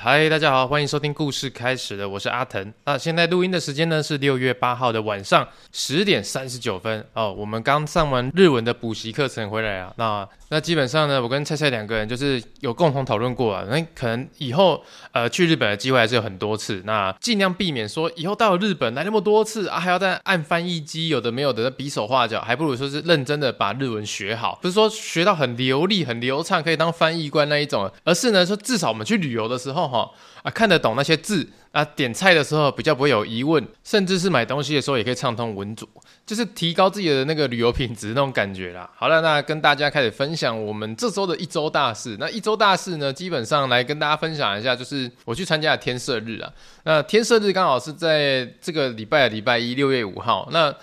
嗨，大家好，欢迎收听故事开始了，我是阿腾。那现在录音的时间呢是六月八号的晚上十点三十九分哦。我们刚上完日文的补习课程回来啊。那那基本上呢，我跟菜菜两个人就是有共同讨论过啊。那可能以后呃去日本的机会还是有很多次。那尽量避免说以后到了日本来那么多次啊，还要再按翻译机，有的没有的比手画脚，还不如说是认真的把日文学好。不是说学到很流利、很流畅，可以当翻译官那一种，而是呢说至少我们去旅游的时候。哈啊，看得懂那些字啊，点菜的时候比较不会有疑问，甚至是买东西的时候也可以畅通无阻，就是提高自己的那个旅游品质那种感觉啦。好了，那跟大家开始分享我们这周的一周大事。那一周大事呢，基本上来跟大家分享一下，就是我去参加了天赦日啊。那天赦日刚好是在这个礼拜的礼拜一，六月五号。那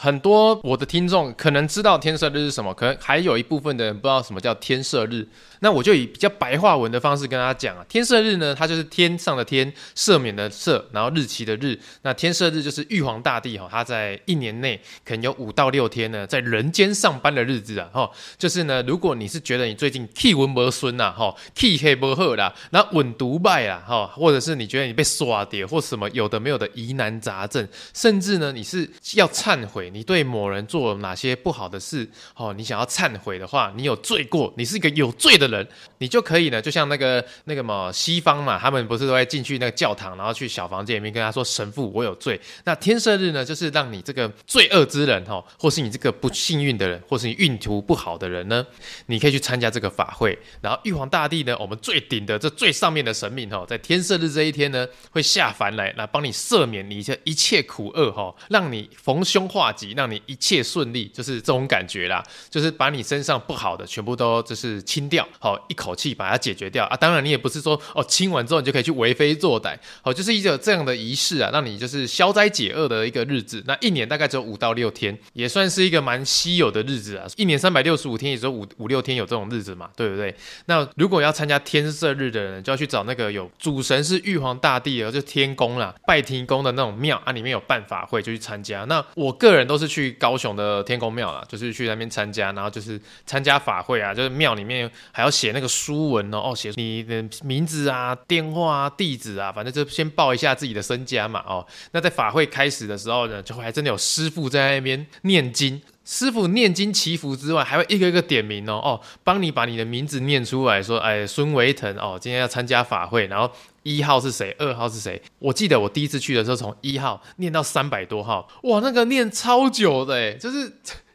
很多我的听众可能知道天赦日是什么，可能还有一部分的人不知道什么叫天赦日。那我就以比较白话文的方式跟大家讲啊，天赦日呢，它就是天上的天，赦免的赦，然后日期的日。那天赦日就是玉皇大帝哈，他在一年内可能有五到六天呢，在人间上班的日子啊，哈，就是呢，如果你是觉得你最近气温不顺呐，哈，气黑不好啦，那稳独败啊，哈，或者是你觉得你被刷碟或什么有的没有的疑难杂症，甚至呢，你是要忏悔。你对某人做了哪些不好的事？哦，你想要忏悔的话，你有罪过，你是一个有罪的人，你就可以呢，就像那个那个嘛，西方嘛，他们不是都会进去那个教堂，然后去小房间里面跟他说：“神父，我有罪。”那天赦日呢，就是让你这个罪恶之人哈，或是你这个不幸运的人，或是你运途不好的人呢，你可以去参加这个法会。然后玉皇大帝呢，我们最顶的这最上面的神明哈，在天赦日这一天呢，会下凡来，来帮你赦免你这一切苦厄哈，让你逢凶化吉。让你一切顺利，就是这种感觉啦，就是把你身上不好的全部都就是清掉，好，一口气把它解决掉啊。当然你也不是说哦，清完之后你就可以去为非作歹，好，就是一个这样的仪式啊，让你就是消灾解厄的一个日子。那一年大概只有五到六天，也算是一个蛮稀有的日子啊。一年三百六十五天，也只有五五六天有这种日子嘛，对不对？那如果要参加天赦日的人，就要去找那个有主神是玉皇大帝的，就天宫啦，拜天宫的那种庙啊，里面有办法会就去参加。那我个人都是去高雄的天公庙啦，就是去那边参加，然后就是参加法会啊，就是庙里面还要写那个书文哦，哦，写你的名字啊、电话啊、地址啊，反正就先报一下自己的身家嘛，哦，那在法会开始的时候呢，就还真的有师傅在那边念经，师傅念经祈福之外，还会一个一个点名哦，哦，帮你把你的名字念出来说，哎，孙维腾哦，今天要参加法会，然后。一号是谁？二号是谁？我记得我第一次去的时候，从一号念到三百多号，哇，那个念超久的，就是。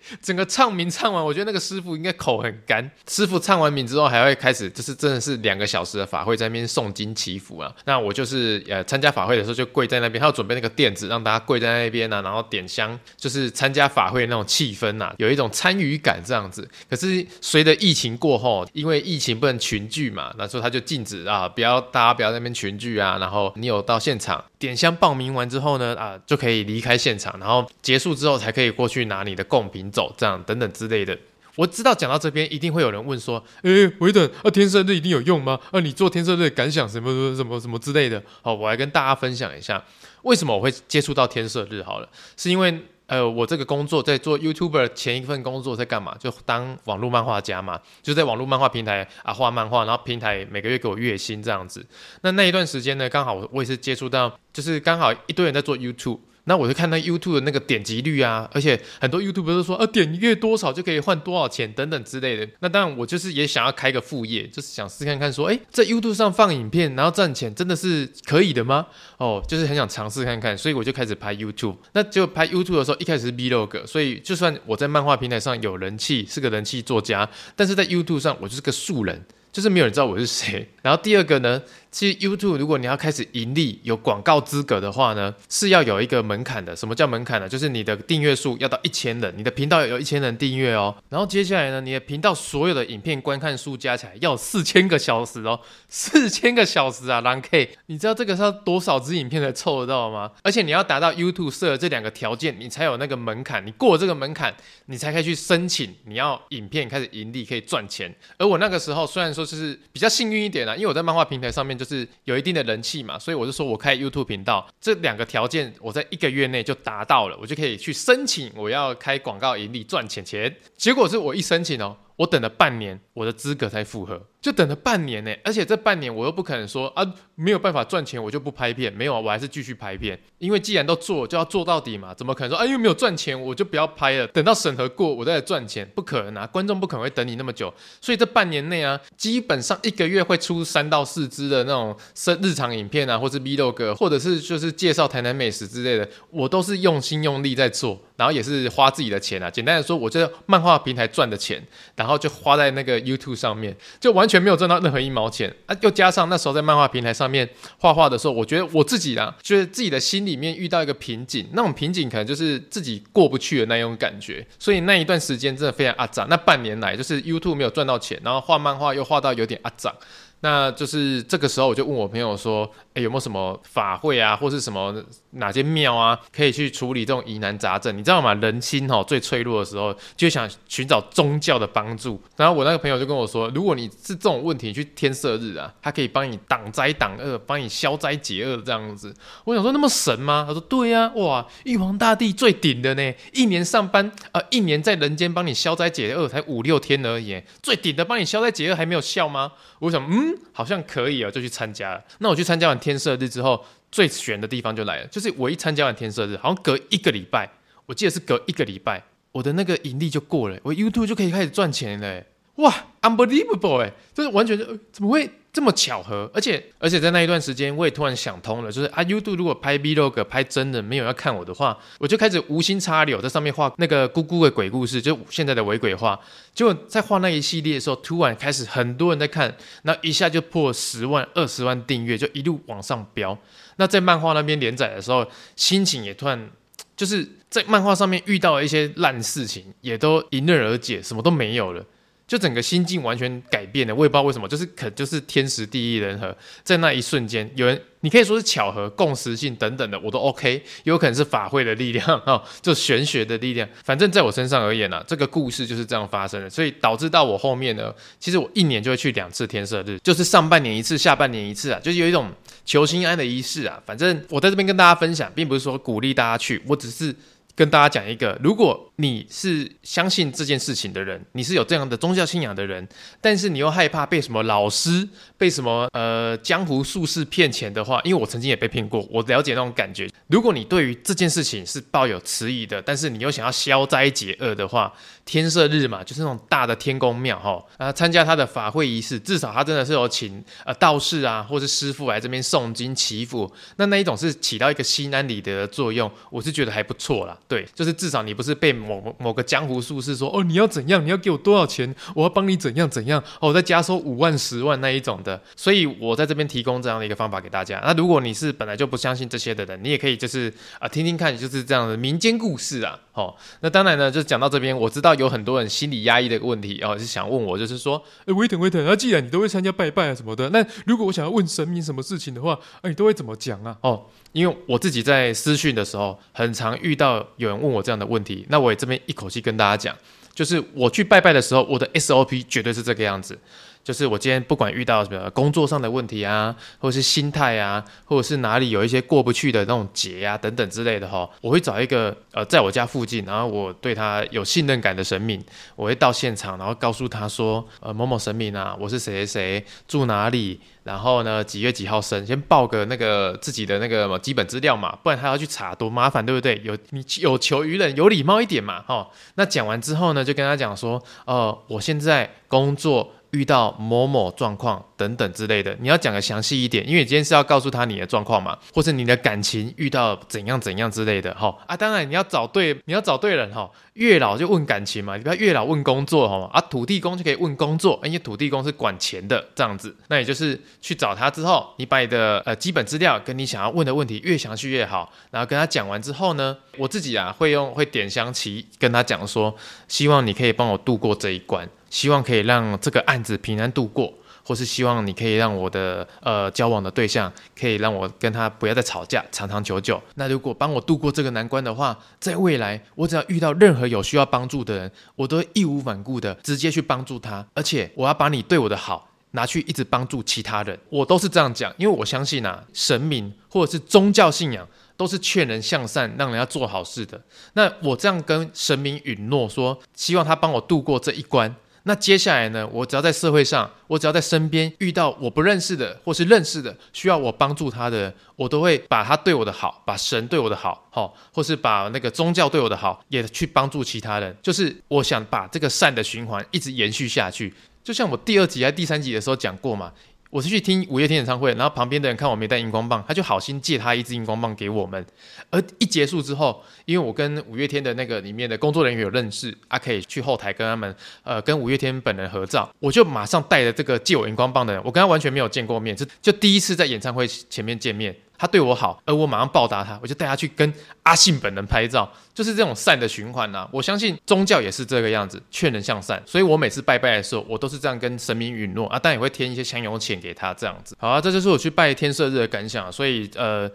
整个唱名唱完，我觉得那个师傅应该口很干。师傅唱完名之后，还会开始，就是真的是两个小时的法会，在那边诵经祈福啊。那我就是呃参加法会的时候就跪在那边，他要准备那个垫子，让大家跪在那边啊，然后点香，就是参加法会那种气氛呐、啊，有一种参与感这样子。可是随着疫情过后，因为疫情不能群聚嘛，那时候他就禁止啊，不要大家不要在那边群聚啊。然后你有到现场点香报名完之后呢，啊就可以离开现场，然后结束之后才可以过去拿你的贡品走。这样等等之类的，我知道讲到这边一定会有人问说：“诶，维等啊，天赦日一定有用吗？啊，你做天赦日的感想什么什么什么什么之类的。”好，我来跟大家分享一下为什么我会接触到天色日。好了，是因为呃，我这个工作在做 YouTuber 前一份工作在干嘛？就当网络漫画家嘛，就在网络漫画平台啊画漫画，然后平台每个月给我月薪这样子。那那一段时间呢，刚好我也是接触到，就是刚好一堆人在做 YouTube。那我就看到 YouTube 的那个点击率啊，而且很多 YouTuber 都说啊，点阅多少就可以换多少钱等等之类的。那当然，我就是也想要开个副业，就是想试看看说，哎，在 YouTube 上放影片然后赚钱，真的是可以的吗？哦，就是很想尝试看看，所以我就开始拍 YouTube。那就拍 YouTube 的时候，一开始是 Vlog，所以就算我在漫画平台上有人气，是个人气作家，但是在 YouTube 上我就是个素人，就是没有人知道我是谁。然后第二个呢？其实 YouTube 如果你要开始盈利，有广告资格的话呢，是要有一个门槛的。什么叫门槛呢？就是你的订阅数要到一千人，你的频道有一千人订阅哦。然后接下来呢，你的频道所有的影片观看数加起来要四千个小时哦，四千个小时啊，狼 K，你知道这个是要多少支影片才凑得到吗？而且你要达到 YouTube 设的这两个条件，你才有那个门槛。你过了这个门槛，你才可以去申请你要影片开始盈利，可以赚钱。而我那个时候虽然说就是比较幸运一点啦，因为我在漫画平台上面就。就是有一定的人气嘛，所以我就说我开 YouTube 频道，这两个条件我在一个月内就达到了，我就可以去申请我要开广告盈利赚钱钱。结果是我一申请哦，我等了半年，我的资格才符合，就等了半年呢。而且这半年我又不可能说啊，没有办法赚钱，我就不拍片。没有啊，我还是继续拍片，因为既然都做，就要做到底嘛。怎么可能说啊，因为没有赚钱，我就不要拍了？等到审核过，我再来赚钱，不可能啊！观众不可能会等你那么久。所以这半年内啊，基本上一个月会出三到四支的那种生日常影片啊，或是 vlog，或者是就是介绍台南美食之类的，我都是用心用力在做。然后也是花自己的钱啊，简单的说，我这漫画平台赚的钱，然后就花在那个 YouTube 上面，就完全没有赚到任何一毛钱啊！又加上那时候在漫画平台上面画画的时候，我觉得我自己啊，就是自己的心里面遇到一个瓶颈，那种瓶颈可能就是自己过不去的那种感觉，所以那一段时间真的非常阿杂。那半年来就是 YouTube 没有赚到钱，然后画漫画又画到有点阿杂。那就是这个时候，我就问我朋友说：“哎，有没有什么法会啊，或是什么哪间庙啊，可以去处理这种疑难杂症？你知道吗？人心哈最脆弱的时候，就想寻找宗教的帮助。然后我那个朋友就跟我说：如果你是这种问题，去天赦日啊，他可以帮你挡灾挡恶，帮你消灾解厄这样子。我想说那么神吗？他说对呀，哇，玉皇大帝最顶的呢，一年上班呃，一年在人间帮你消灾解厄才五六天而已，最顶的帮你消灾解厄还没有效吗？我想嗯。”好像可以哦，就去参加了。那我去参加完天赦日之后，最悬的地方就来了，就是我一参加完天赦日，好像隔一个礼拜，我记得是隔一个礼拜，我的那个盈利就过了，我 YouTube 就可以开始赚钱了。哇，unbelievable 哎，就是完全就怎么会？这么巧合，而且而且在那一段时间，我也突然想通了，就是啊，YouTube 如果拍 Vlog 拍真的没有要看我的话，我就开始无心插柳在上面画那个姑姑的鬼故事，就现在的伪鬼画。结果在画那一系列的时候，突然开始很多人在看，那一下就破十万、二十万订阅，就一路往上飙。那在漫画那边连载的时候，心情也突然就是在漫画上面遇到了一些烂事情，也都迎刃而解，什么都没有了。就整个心境完全改变了，我也不知道为什么，就是可就是天时地利人和，在那一瞬间，有人你可以说是巧合、共识性等等的，我都 OK，有可能是法会的力量 哦，就玄学的力量，反正在我身上而言呢、啊，这个故事就是这样发生的，所以导致到我后面呢，其实我一年就会去两次天赦日，就是上半年一次，下半年一次啊，就是有一种求心安的仪式啊。反正我在这边跟大家分享，并不是说鼓励大家去，我只是。跟大家讲一个，如果你是相信这件事情的人，你是有这样的宗教信仰的人，但是你又害怕被什么老师、被什么呃江湖术士骗钱的话，因为我曾经也被骗过，我了解那种感觉。如果你对于这件事情是抱有迟疑的，但是你又想要消灾解厄的话，天赦日嘛，就是那种大的天宫庙哈，啊，参加他的法会仪式，至少他真的是有请呃道士啊，或是师傅来这边诵经祈福，那那一种是起到一个心安理得的作用，我是觉得还不错啦。对，就是至少你不是被某某个江湖术士说哦，你要怎样，你要给我多少钱，我要帮你怎样怎样哦，再加收五万十万那一种的。所以我在这边提供这样的一个方法给大家。那如果你是本来就不相信这些的人，你也可以就是啊听听看，就是这样的民间故事啊。哦，那当然呢，就讲到这边，我知道有很多人心理压抑的问题，哦，是想问我，就是说，哎，威腾威腾，那既然你都会参加拜拜啊什么的，那如果我想要问神明什么事情的话，哎，你都会怎么讲啊？哦。因为我自己在私讯的时候，很常遇到有人问我这样的问题，那我也这边一口气跟大家讲，就是我去拜拜的时候，我的 SOP 绝对是这个样子。就是我今天不管遇到什么工作上的问题啊，或者是心态啊，或者是哪里有一些过不去的那种结啊等等之类的哈，我会找一个呃在我家附近，然后我对他有信任感的神明，我会到现场，然后告诉他说，呃某某神明啊，我是谁谁谁，住哪里，然后呢几月几号生，先报个那个自己的那个基本资料嘛，不然他要去查多麻烦，对不对？有你有求于人，有礼貌一点嘛，哈。那讲完之后呢，就跟他讲说，呃，我现在工作。遇到某某状况等等之类的，你要讲的详细一点，因为你今天是要告诉他你的状况嘛，或者你的感情遇到怎样怎样之类的，哈啊，当然你要找对，你要找对人哈。月老就问感情嘛，你不要月老问工作哈，啊，土地公就可以问工作，因为土地公是管钱的这样子，那也就是去找他之后，你把你的呃基本资料跟你想要问的问题越详细越好，然后跟他讲完之后呢，我自己啊会用会点香旗跟他讲说，希望你可以帮我度过这一关。希望可以让这个案子平安度过，或是希望你可以让我的呃交往的对象可以让我跟他不要再吵架，长长久久。那如果帮我度过这个难关的话，在未来我只要遇到任何有需要帮助的人，我都义无反顾的直接去帮助他，而且我要把你对我的好拿去一直帮助其他人。我都是这样讲，因为我相信啊，神明或者是宗教信仰都是劝人向善，让人家做好事的。那我这样跟神明允诺说，希望他帮我度过这一关。那接下来呢，我只要在社会上，我只要在身边遇到我不认识的或是认识的需要我帮助他的，我都会把他对我的好，把神对我的好，好，或是把那个宗教对我的好，也去帮助其他人。就是我想把这个善的循环一直延续下去。就像我第二集还第三集的时候讲过嘛。我是去听五月天演唱会，然后旁边的人看我没带荧光棒，他就好心借他一支荧光棒给我们。而一结束之后，因为我跟五月天的那个里面的工作人员有认识，啊，可以去后台跟他们，呃，跟五月天本人合照，我就马上带着这个借我荧光棒的人，我跟他完全没有见过面，就就第一次在演唱会前面见面。他对我好，而我马上报答他，我就带他去跟阿信本人拍照，就是这种善的循环呐、我相信宗教也是这个样子，劝人向善。所以我每次拜拜的时候，我都是这样跟神明允诺啊，但也会添一些香油钱给他这样子。好啊，这就是我去拜天赦日的感想。所以呃，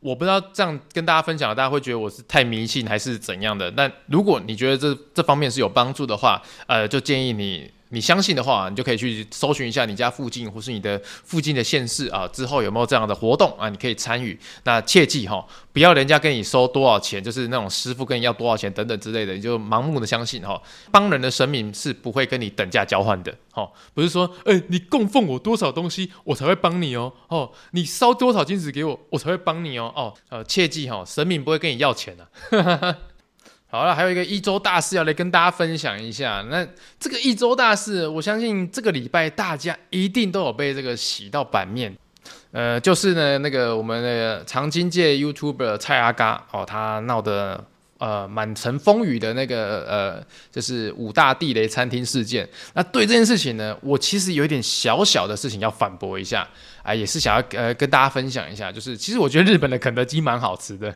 我不知道这样跟大家分享，大家会觉得我是太迷信还是怎样的？但如果你觉得这这方面是有帮助的话，呃，就建议你。你相信的话，你就可以去搜寻一下你家附近或是你的附近的县市啊，之后有没有这样的活动啊？你可以参与。那切记哈，不要人家跟你收多少钱，就是那种师傅跟你要多少钱等等之类的，你就盲目的相信哈。帮人的神明是不会跟你等价交换的，哈，不是说，哎，你供奉我多少东西，我才会帮你哦，哦，你烧多少金子给我，我才会帮你哦，哦，呃，切记哈，神明不会跟你要钱的。好了，还有一个一周大事要来跟大家分享一下。那这个一周大事，我相信这个礼拜大家一定都有被这个洗到版面。呃，就是呢，那个我们的长青界 YouTuber 蔡阿嘎哦，他闹得呃满城风雨的那个呃，就是五大地雷餐厅事件。那对这件事情呢，我其实有一点小小的事情要反驳一下啊、也是想要呃跟大家分享一下，就是其实我觉得日本的肯德基蛮好吃的。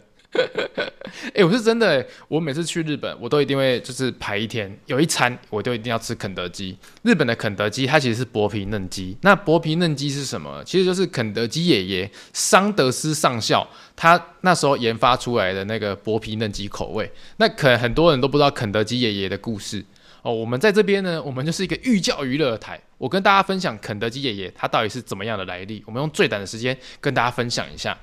哎、我是真的、欸，我每次去日本，我都一定会就是排一天，有一餐我都一定要吃肯德基。日本的肯德基它其实是薄皮嫩鸡，那薄皮嫩鸡是什么？其实就是肯德基爷爷桑德斯上校他那时候研发出来的那个薄皮嫩鸡口味。那可能很多人都不知道肯德基爷爷的故事哦。我们在这边呢，我们就是一个寓教于乐台，我跟大家分享肯德基爷爷他到底是怎么样的来历。我们用最短的时间跟大家分享一下。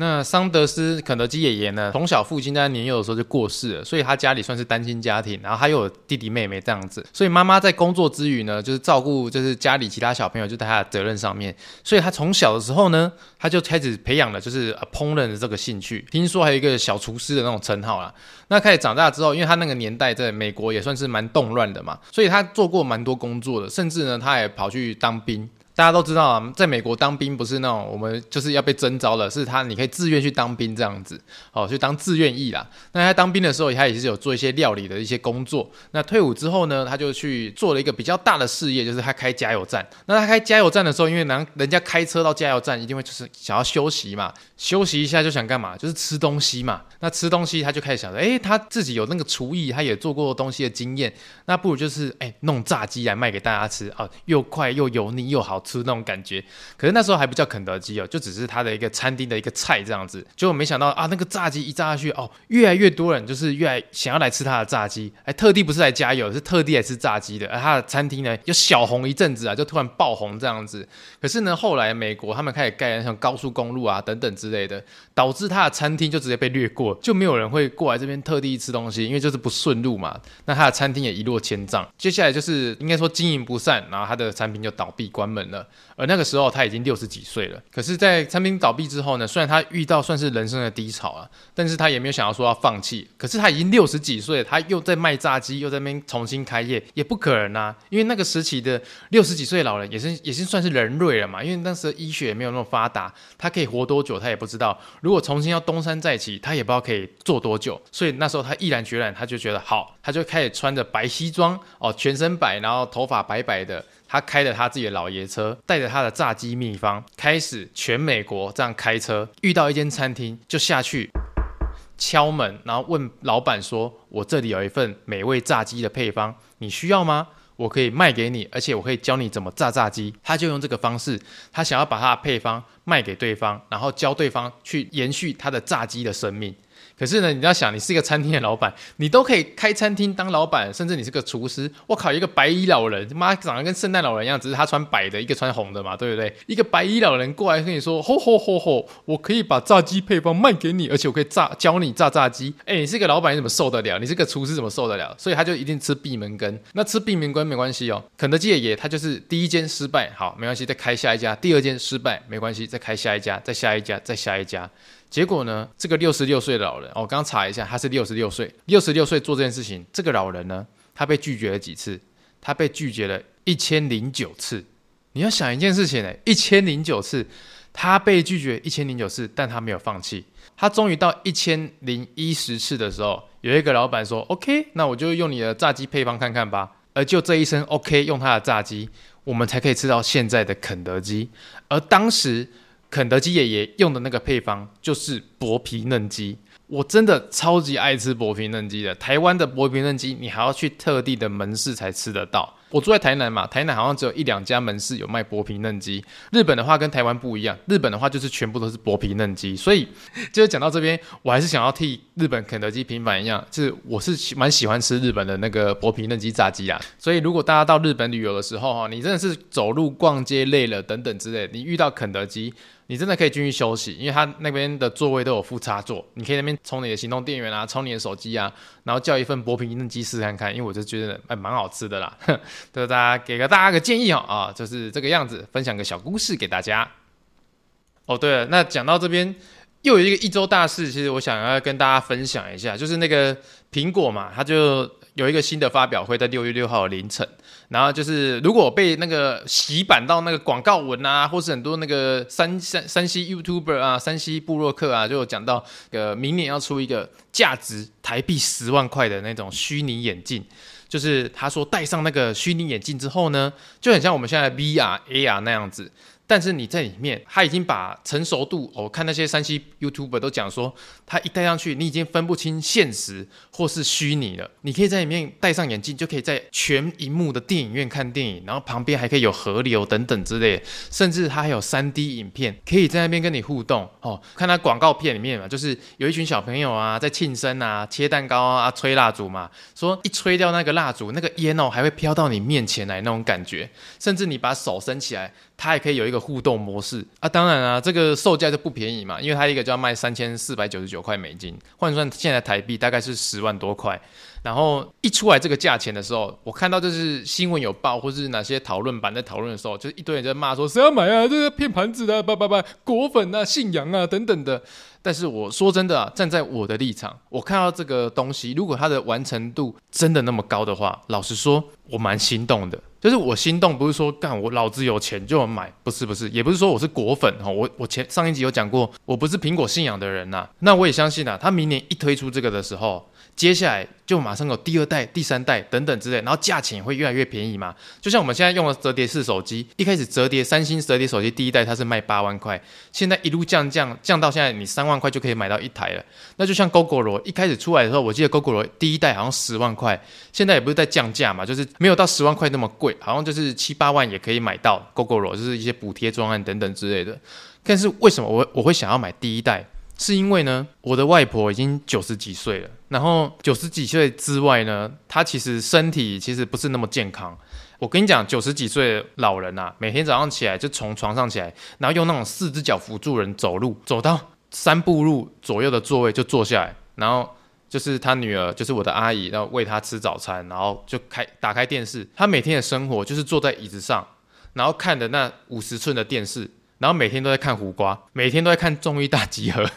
那桑德斯肯德基爷爷呢？从小父亲在年幼的时候就过世了，所以他家里算是单亲家庭，然后他又有弟弟妹妹这样子，所以妈妈在工作之余呢，就是照顾就是家里其他小朋友，就在他的责任上面，所以他从小的时候呢，他就开始培养了就是烹饪的这个兴趣，听说还有一个小厨师的那种称号啦。那开始长大之后，因为他那个年代在美国也算是蛮动乱的嘛，所以他做过蛮多工作的，甚至呢，他也跑去当兵。大家都知道啊，在美国当兵不是那种我们就是要被征召的，是他你可以自愿去当兵这样子，哦，去当自愿役啦。那他当兵的时候，他也是有做一些料理的一些工作。那退伍之后呢，他就去做了一个比较大的事业，就是他开加油站。那他开加油站的时候，因为人人家开车到加油站一定会就是想要休息嘛，休息一下就想干嘛？就是吃东西嘛。那吃东西他就开始想着，哎，他自己有那个厨艺，他也做过东西的经验，那不如就是哎弄炸鸡来卖给大家吃啊，又快又油腻又好吃。那种感觉，可是那时候还不叫肯德基哦，就只是他的一个餐厅的一个菜这样子。结果没想到啊，那个炸鸡一炸下去哦，越来越多人就是越来想要来吃他的炸鸡，哎，特地不是来加油，是特地来吃炸鸡的。而他的餐厅呢，就小红一阵子啊，就突然爆红这样子。可是呢，后来美国他们开始盖像高速公路啊等等之之类的，导致他的餐厅就直接被掠过，就没有人会过来这边特地吃东西，因为就是不顺路嘛。那他的餐厅也一落千丈。接下来就是应该说经营不善，然后他的产品就倒闭关门了。而那个时候他已经六十几岁了，可是，在餐厅倒闭之后呢，虽然他遇到算是人生的低潮啊，但是他也没有想要说要放弃。可是他已经六十几岁，他又在卖炸鸡，又在那边重新开业，也不可能啊，因为那个时期的六十几岁老人也是也是算是人瑞了嘛，因为当时的医学也没有那么发达，他可以活多久他也不知道。如果重新要东山再起，他也不知道可以做多久。所以那时候他毅然决然，他就觉得好，他就开始穿着白西装哦，全身白，然后头发白白的。他开着他自己的老爷车，带着他的炸鸡秘方，开始全美国这样开车。遇到一间餐厅，就下去敲门，然后问老板说：“我这里有一份美味炸鸡的配方，你需要吗？我可以卖给你，而且我可以教你怎么炸炸鸡。”他就用这个方式，他想要把他的配方卖给对方，然后教对方去延续他的炸鸡的生命。可是呢，你要想，你是一个餐厅的老板，你都可以开餐厅当老板，甚至你是个厨师。我靠，一个白衣老人，妈长得跟圣诞老人一样，只是他穿白的，一个穿红的嘛，对不对？一个白衣老人过来跟你说：“吼吼吼吼，我可以把炸鸡配方卖给你，而且我可以炸教你炸炸鸡。”哎，你是个老板，你怎么受得了？你是个厨师，怎么受得了？所以他就一定吃闭门羹。那吃闭门羹没关系哦。肯德基爷爷他就是第一间失败，好，没关系，再开下一家；第二间失败，没关系，再开下一家，再下一家，再下一家。结果呢？这个六十六岁的老人，我刚刚查一下，他是六十六岁。六十六岁做这件事情，这个老人呢，他被拒绝了几次？他被拒绝了一千零九次。你要想一件事情呢，一千零九次，他被拒绝一千零九次，但他没有放弃。他终于到一千零一十次的时候，有一个老板说：“OK，那我就用你的炸鸡配方看看吧。”而就这一声 “OK”，用他的炸鸡，我们才可以吃到现在的肯德基。而当时。肯德基爷爷用的那个配方就是薄皮嫩鸡，我真的超级爱吃薄皮嫩鸡的。台湾的薄皮嫩鸡，你还要去特地的门市才吃得到。我住在台南嘛，台南好像只有一两家门市有卖薄皮嫩鸡。日本的话跟台湾不一样，日本的话就是全部都是薄皮嫩鸡。所以，就是讲到这边，我还是想要替日本肯德基平反一样，就是我是蛮喜欢吃日本的那个薄皮嫩鸡炸鸡啊。所以，如果大家到日本旅游的时候哈，你真的是走路逛街累了等等之类，你遇到肯德基。你真的可以进去休息，因为他那边的座位都有副插座，你可以那边充你的行动电源啊，充你的手机啊，然后叫一份薄皮嫩鸡试看看，因为我就觉得还蛮好吃的啦。就大家给个大家个建议哦，啊，就是这个样子，分享个小故事给大家。哦，对了，那讲到这边又有一个一周大事，其实我想要跟大家分享一下，就是那个苹果嘛，它就。有一个新的发表会在六月六号凌晨，然后就是如果被那个洗版到那个广告文啊，或是很多那个山山山西 YouTuber 啊、山西部落客啊，就讲到，呃，明年要出一个价值台币十万块的那种虚拟眼镜，就是他说戴上那个虚拟眼镜之后呢，就很像我们现在 VR、AR 那样子。但是你在里面，他已经把成熟度，我、看那些山西 YouTuber 都讲说，他一戴上去，你已经分不清现实或是虚拟了。你可以在里面戴上眼镜，就可以在全萤幕的电影院看电影，然后旁边还可以有河流等等之类，甚至他还有 3D 影片，可以在那边跟你互动。哦，看他广告片里面嘛，就是有一群小朋友啊在庆生啊，切蛋糕啊，吹蜡烛嘛，说一吹掉那个蜡烛，那个烟哦还会飘到你面前来那种感觉，甚至你把手伸起来。它还可以有一个互动模式啊，当然啊，这个售价就不便宜嘛，因为它一个就要卖三千四百九十九块美金，换算现在台币大概是十万多块。然后一出来这个价钱的时候，我看到就是新闻有报，或是哪些讨论版在讨论的时候，就一堆人在骂说谁要买啊，这个骗盘子的，不不不，果粉啊，信仰啊等等的。但是我说真的啊，站在我的立场，我看到这个东西，如果它的完成度真的那么高的话，老实说，我蛮心动的。就是我心动，不是说干我老子有钱就买，不是不是，也不是说我是果粉哈，我我前上一集有讲过，我不是苹果信仰的人呐、那我也相信啊，他明年一推出这个的时候。接下来就马上有第二代、第三代等等之类，然后价钱也会越来越便宜嘛。就像我们现在用的折叠式手机，一开始折叠三星折叠手机第一代它是卖八万块，现在一路降降降到现在你三万块就可以买到一台了。那就像 Gogoro 一开始出来的时候，我记得 Gogoro 第一代好像十万块，现在也不是在降价嘛，就是没有到十万块那么贵，好像就是七八万也可以买到 Gogoro，就是一些补贴专案等等之类的。但是为什么我我会想要买第一代？是因为呢，我的外婆已经九十几岁了，然后九十几岁之外呢，她其实身体其实不是那么健康。我跟你讲，九十几岁的老人啊，每天早上起来就从床上起来，然后用那种四只脚辅助人走路，走到三步路左右的座位就坐下来，然后就是他女儿，就是我的阿姨，然后喂他吃早餐，然后就开打开电视。他每天的生活就是坐在椅子上，然后看的那五十寸的电视，然后每天都在看胡瓜，每天都在看综艺大集合。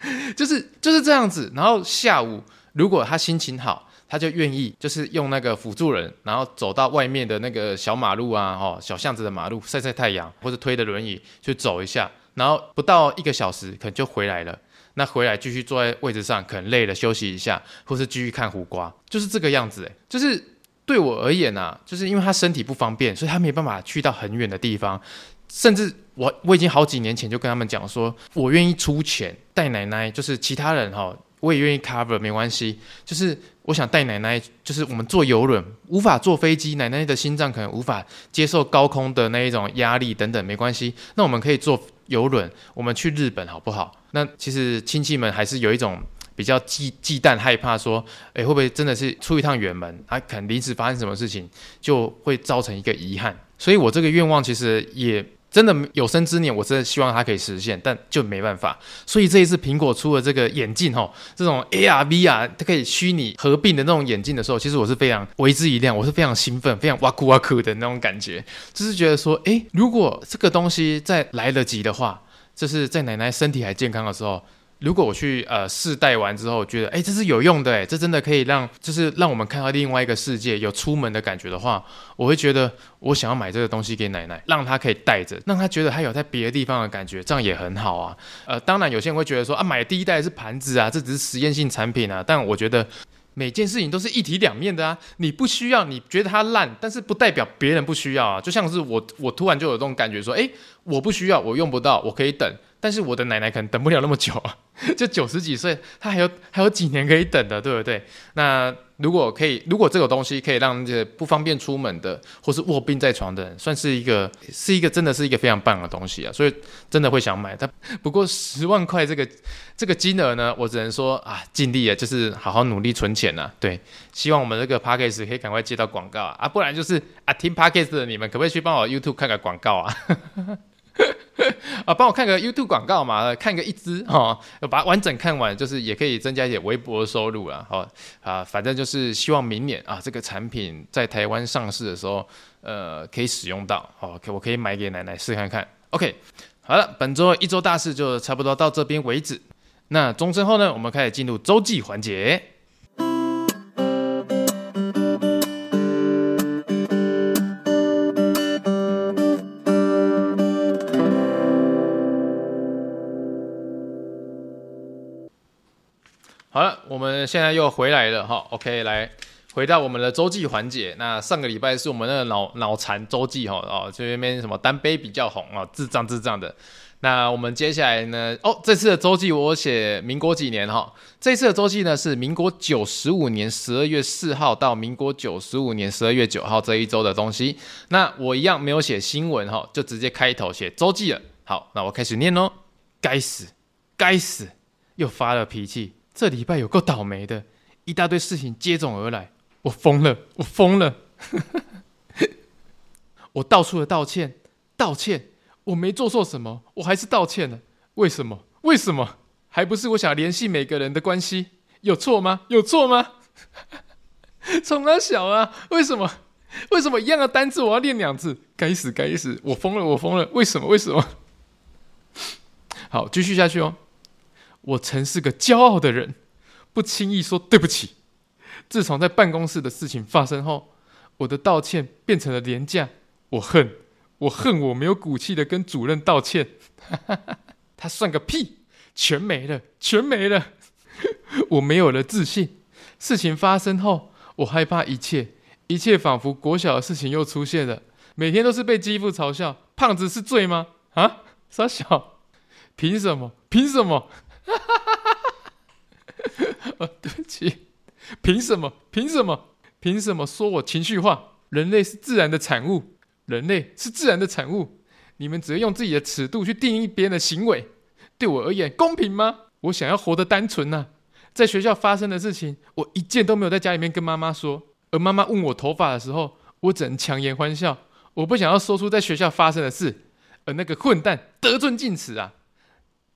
就是就是这样子，然后下午如果他心情好，他就愿意就是用那个辅助人，然后走到外面的那个小马路啊，哦，小巷子的马路晒晒太阳，或者推着轮椅去走一下，然后不到一个小时可能就回来了。那回来继续坐在位置上，可能累了休息一下，或是继续看胡瓜，就是这个样子。就是对我而言啊，就是因为他身体不方便，所以他没办法去到很远的地方。甚至我我已经好几年前就跟他们讲说，我愿意出钱带奶奶，就是其他人哈，我也愿意 cover，没关系。就是我想带奶奶，就是我们坐游轮无法坐飞机，奶奶的心脏可能无法接受高空的那一种压力等等，没关系。那我们可以坐游轮，我们去日本好不好？那其实亲戚们还是有一种。比较忌忌惮害怕说，哎，会不会真的是出一趟远门，啊，可能临时发生什么事情，就会造成一个遗憾。所以我这个愿望其实也。真的有生之年，我真的希望它可以实现，但就没办法。所以这一次苹果出了这个眼镜，吼，这种 AR、VR 它可以虚拟合并的那种眼镜的时候，其实我是非常为之一亮，我是非常兴奋，非常哇酷哇酷的那种感觉，就是觉得说，诶，如果这个东西再来得及的话，就是在奶奶身体还健康的时候。如果我去呃试戴完之后，觉得哎，这是有用的哎，这真的可以让就是让我们看到另外一个世界，有出门的感觉的话，我会觉得我想要买这个东西给奶奶，让她可以戴着，让她觉得她有在别的地方的感觉，这样也很好啊。呃，当然有些人会觉得说啊，买第一代是盘子啊，这只是实验性产品啊，但我觉得每件事情都是一体两面的啊。你不需要，你觉得它烂，但是不代表别人不需要啊。就像是我，我突然就有这种感觉说，哎，我不需要，我用不到，我可以等。但是我的奶奶可能等不了那么久啊，就九十几岁，她还有还有几年可以等的，对不对？那如果可以，如果这个东西可以让这不方便出门的，或是卧病在床的人，算是一个是一个真的是一个非常棒的东西啊，所以真的会想买。但 不过十万块这个这个金额呢，我只能说啊，尽力啊，就是好好努力存钱呐。对，希望我们这个 Podcast 可以赶快接到广告啊，啊，不然就是啊，听 Podcast 的你们可不可以去帮我 YouTube 看个广告啊？啊，帮我看个 YouTube 广告嘛，看个一支哈，把完整看完，就是也可以增加一点微薄收入啊。好啊，反正就是希望明年啊，这个产品在台湾上市的时候，呃，可以使用到，好，可我可以买给奶奶试看看。OK，好了，本周一周大事就差不多到这边为止。那钟声后呢，我们开始进入周记环节。现在又回来了哈。OK，来回到我们的周记环节。那上个礼拜是我们那个脑脑残周记哈哦，这边什么单杯比较红啊，智障智障的。那我们接下来呢？哦，这次的周记我写民国几年哈？这次的周记呢是民国九十五年十二月四号到民国九十五年十二月九号这一周的东西。那我一样没有写新闻哈，就直接开头写周记了。好，那我开始念喽。该死，该死，又发了脾气。这礼拜有够倒霉的，一大堆事情接踵而来，我疯了，我疯了，我到处的道歉，道歉，我没做错什么，我还是道歉了，为什么？为什么？还不是我想联系每个人的关系，有错吗？有错吗？从哪小啊？为什么？为什么一样的单字我要练两次？该死，该死，我疯了，我疯了，为什么？为什么？好，继续下去哦。我曾是个骄傲的人，不轻易说对不起。自从在办公室的事情发生后，我的道歉变成了廉价。我恨，我恨我没有骨气的跟主任道歉。他算个屁，全没了，全没了。我没有了自信。事情发生后，我害怕一切，一切仿佛国小的事情又出现了。每天都是被继父嘲笑，胖子是罪吗？啊，傻小，凭什么？凭什么？哈哈哈哈哈！啊，对不起，凭什么？凭什么？凭什么说我情绪化？人类是自然的产物，人类是自然的产物。你们只会用自己的尺度去定义别人的行为，对我而言公平吗？我想要活得单纯呐、啊。在学校发生的事情，我一件都没有在家里面跟妈妈说。而妈妈问我头发的时候，我只能强颜欢笑。我不想要说出在学校发生的事，而那个混蛋得寸进尺啊！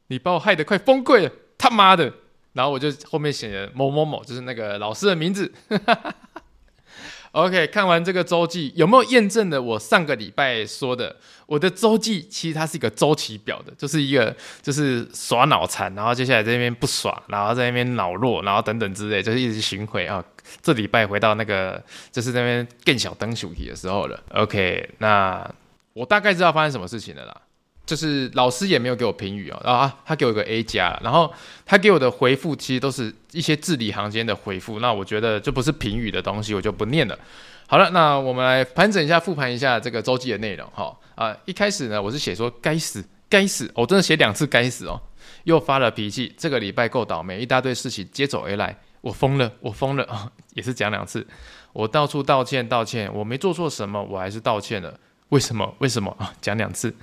你把我害得快崩溃了，他妈的！然后我就后面写了某某某，就是那个老师的名字。OK，看完这个周记，有没有验证了我上个礼拜说的？我的周记其实它是一个周期表的，就是一个就是耍脑残，然后接下来在那边不耍，然后在那边脑弱，然后等等之类，就是一直巡回啊。这礼拜回到那个就是那边更小灯主题的时候了。OK，那我大概知道发生什么事情了啦。就是老师也没有给我评语哦，啊，他给我一个 A 加，然后他给我的回复其实都是一些字里行间的回复，那我觉得这不是评语的东西，我就不念了。好了，那我们来盘整一下，复盘一下这个周记的内容哈。啊，一开始呢，我是写说该死，该死，我真的写两次该死哦，又发了脾气，这个礼拜够倒霉，一大堆事情接踵而来，我疯了，我疯了啊，也是讲两次，我到处道歉道歉，我没做错什么，我还是道歉了，为什么？为什么啊？讲两次。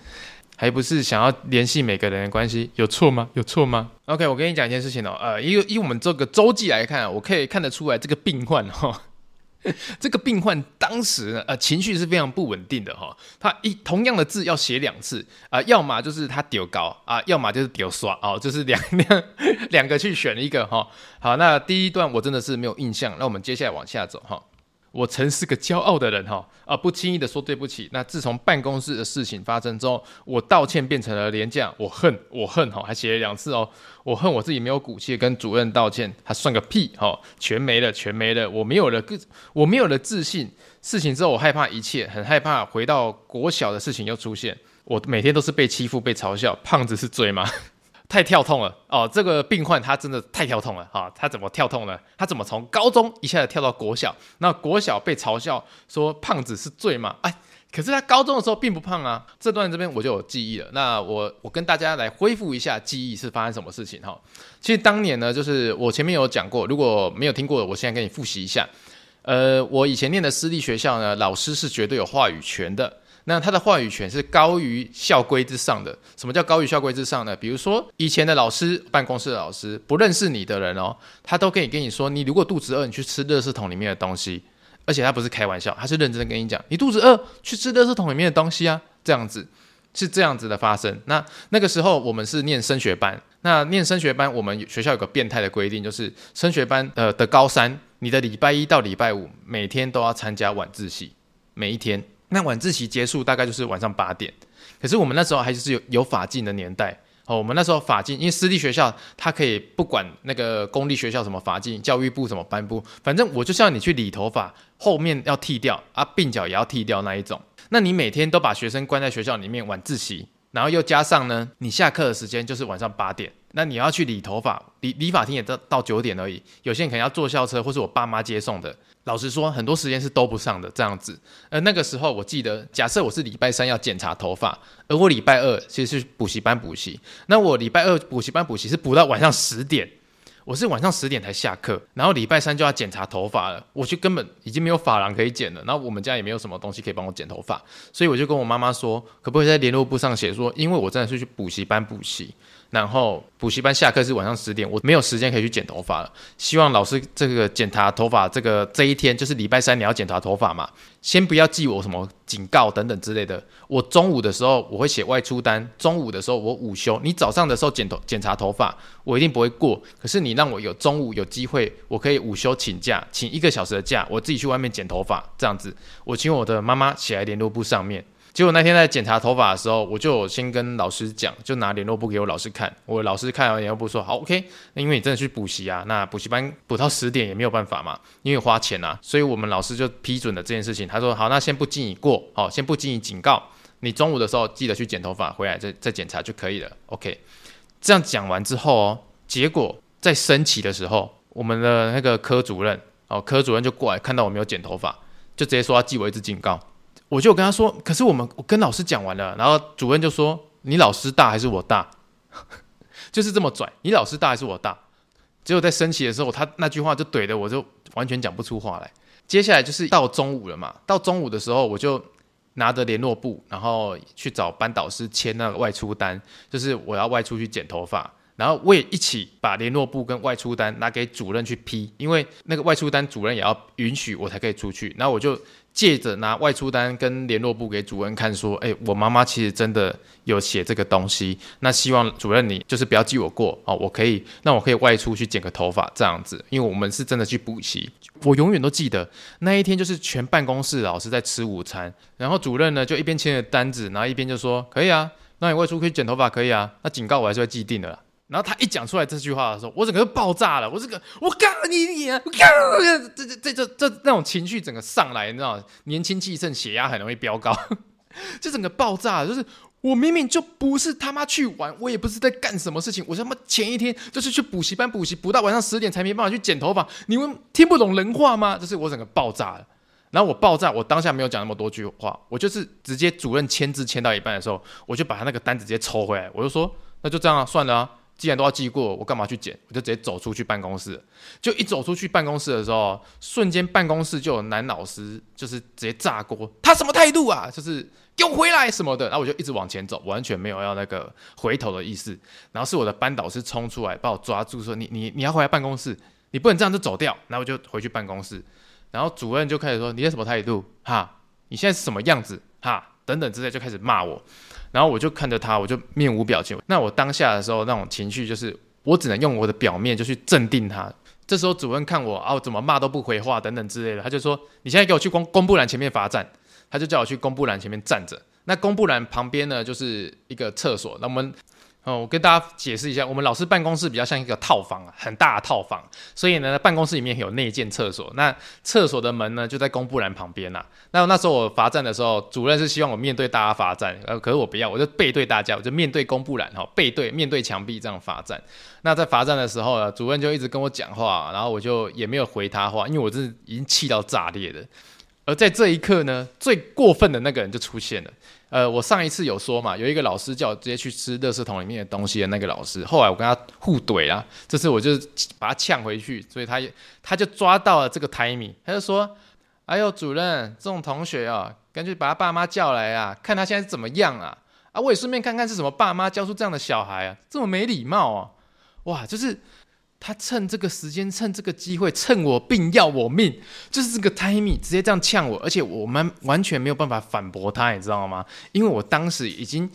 还不是想要联系每个人的关系，有错吗？有错吗？OK，我跟你讲一件事情哦，呃，以以我们这个周记来看，我可以看得出来这个病患哈。哦 这个病患当时呢，呃，情绪是非常不稳定的哈。他一同样的字要写两次啊、要么就是他丢高啊，要么就是丢刷哦，就是两 两两个去选一个哈。好，那第一段我真的是没有印象，那我们接下来往下走哈。我曾是个骄傲的人哈，啊，不轻易的说对不起。那自从办公室的事情发生之后，我道歉变成了廉价。我恨，我恨哈，还写了两次哦。我恨我自己没有骨气跟主任道歉，他算个屁哈，全没了，全没了。我没有了个，我没有了自信。事情之后，我害怕一切，很害怕回到国小的事情又出现。我每天都是被欺负，被嘲笑。胖子是罪吗？太跳痛了哦！这个病患他真的太跳痛了哈、他怎么跳痛呢？他怎么从高中一下子跳到国小？那国小被嘲笑说胖子是罪吗？哎，可是他高中的时候并不胖啊！这段这边我就有记忆了。那我我跟大家来恢复一下记忆是发生什么事情哈、其实当年呢，就是我前面有讲过，如果没有听过的，我现在给你复习一下。呃，我以前念的私立学校呢，老师是绝对有话语权的。那他的话语权是高于校规之上的。什么叫高于校规之上呢？比如说以前的老师，办公室的老师，不认识你的人哦，他都可以跟你说，你如果肚子饿，你去吃垃圾桶里面的东西。而且他不是开玩笑，他是认真的跟你讲，你肚子饿，去吃垃圾桶里面的东西啊。这样子是这样子的发生。那那个时候我们是念升学班，那念升学班，我们学校有个变态的规定，就是升学班呃的高三，你的礼拜一到礼拜五每天都要参加晚自习，每一天。那晚自习结束大概就是晚上八点，可是我们那时候还是有有发禁的年代哦。我们那时候发禁，因为私立学校它可以不管那个公立学校什么发禁，教育部什么颁布，反正我就是要你去理头发，后面要剃掉啊，鬓角也要剃掉那一种。那你每天都把学生关在学校里面晚自习，然后又加上呢，你下课的时间就是晚上八点，那你要去理头发，理理发厅也到到九点而已。有些人可能要坐校车，或是我爸妈接送的。老实说，很多时间是兜不上的这样子。而那个时候，我记得，假设我是礼拜三要检查头发，而我礼拜二其实是补习班补习。那我礼拜二补习班补习是补到晚上十点，我是晚上十点才下课，然后礼拜三就要检查头发了，我就根本已经没有发廊可以剪了。然后我们家也没有什么东西可以帮我剪头发，所以我就跟我妈妈说，可不可以在联络簿上写说，因为我真的是去补习班补习。然后补习班下课是晚上十点，我没有时间可以去剪头发了。希望老师这个检查头发这个这一天就是礼拜三你要检查头发嘛，先不要记我什么警告等等之类的。我中午的时候我会写外出单，中午的时候我午休。你早上的时候剪头检查头发，我一定不会过。可是你让我有中午有机会，我可以午休请假，请一个小时的假，我自己去外面剪头发这样子。我请我的妈妈写在联络簿上面。结果那天在检查头发的时候，我就先跟老师讲，就拿联络簿给我老师看。我老师看完联络簿说：“好，OK。”那因为你真的去补习啊，那补习班补到十点也没有办法嘛，因为花钱啊，所以我们老师就批准了这件事情。他说：“好，那先不记你过，好，先不记你警告。你中午的时候记得去剪头发，回来再再检查就可以了。”OK。这样讲完之后哦，结果在升旗的时候，我们的那个科主任哦，科主任就过来看到我没有剪头发，就直接说要记我一支警告。我就跟他说，可是我们我跟老师讲完了，然后主任就说：“你老师大还是我大？” 就是这么拽，你老师大还是我大？结果在升旗的时候，他那句话就怼得我就完全讲不出话来。接下来就是到中午了嘛，到中午的时候，我就拿着联络簿，然后去找班导师签那个外出单，就是我要外出去剪头发。然后我也一起把联络簿跟外出单拿给主任去批，因为那个外出单主任也要允许我才可以出去。然后我就借着拿外出单跟联络部给主任看，说：“哎，我妈妈其实真的有写这个东西。那希望主任你就是不要记我过哦，我可以，那我可以外出去剪个头发这样子。因为我们是真的去补习。我永远都记得那一天，就是全办公室老师在吃午餐，然后主任呢就一边签着单子，然后一边就说：可以啊，那你外出可以剪头发可以啊，那警告我还是会记定的。”然后他一讲出来这句话的时候，我整个爆炸了。我这个，我告你你啊，我告这这这这这那种情绪整个上来，你知道？年轻气盛，血压很容易飙高，就整个爆炸。就是我明明就不是他妈去玩，我也不是在干什么事情，我他妈前一天就是去补习班补习，补到晚上十点才没办法去剪头发。你们听不懂人话吗？就是我整个爆炸了。然后我爆炸，我当下没有讲那么多句话，我就是直接主任签字签到一半的时候，我就把他那个单子直接抽回来，我就说那就这样啊，算了啊。既然都要记过，我干嘛去捡？我就直接走出去办公室。就一走出去办公室的时候，瞬间办公室就有男老师，就是直接炸锅。他什么态度啊？就是给我回来什么的。然后我就一直往前走，完全没有要那个回头的意思。然后是我的班导师冲出来把我抓住，说：“你你你要回来办公室，你不能这样就走掉。”然后我就回去办公室。然后主任就开始说：“你是什么态度？哈，你现在是什么样子？哈，等等之类，就开始骂我。”然后我就看着他，我就面无表情。那我当下的时候，那种情绪就是，我只能用我的表面就去镇定他。这时候主任看我啊，怎么骂都不回话，等等之类的，他就说：“你现在给我去公公布栏前面罚站。”他就叫我去公布栏前面站着。那公布栏旁边呢，就是一个厕所。那我们。哦，我跟大家解释一下，我们老师办公室比较像一个套房啊，很大的套房，所以呢，办公室里面有内建厕所。那厕所的门呢，就在公布栏旁边呐。那那时候我罚站的时候，主任是希望我面对大家罚站，呃，可是我不要，我就背对大家，我就面对公布栏哈，背对面对墙壁这样罚站。那在罚站的时候呢，主任就一直跟我讲话，然后我就也没有回他话，因为我是已经气到炸裂了。而在这一刻呢，最过分的那个人就出现了。呃，我上一次有说嘛，有一个老师叫我直接去吃垃圾桶里面的东西的那个老师，后来我跟他互怼啦，这次我就把他呛回去，所以他他就抓到了这个 timing，他就说：“哎呦，主任，这种同学啊，干脆把他爸妈叫来啊，看他现在怎么样啊，啊，我也顺便看看是什么爸妈教出这样的小孩啊，这么没礼貌啊，哇，就是。”他趁这个时间，趁这个机会，趁我病要我命，就是这个 timing，直接这样呛我，而且我们完全没有办法反驳他，你知道吗？因为我当时已经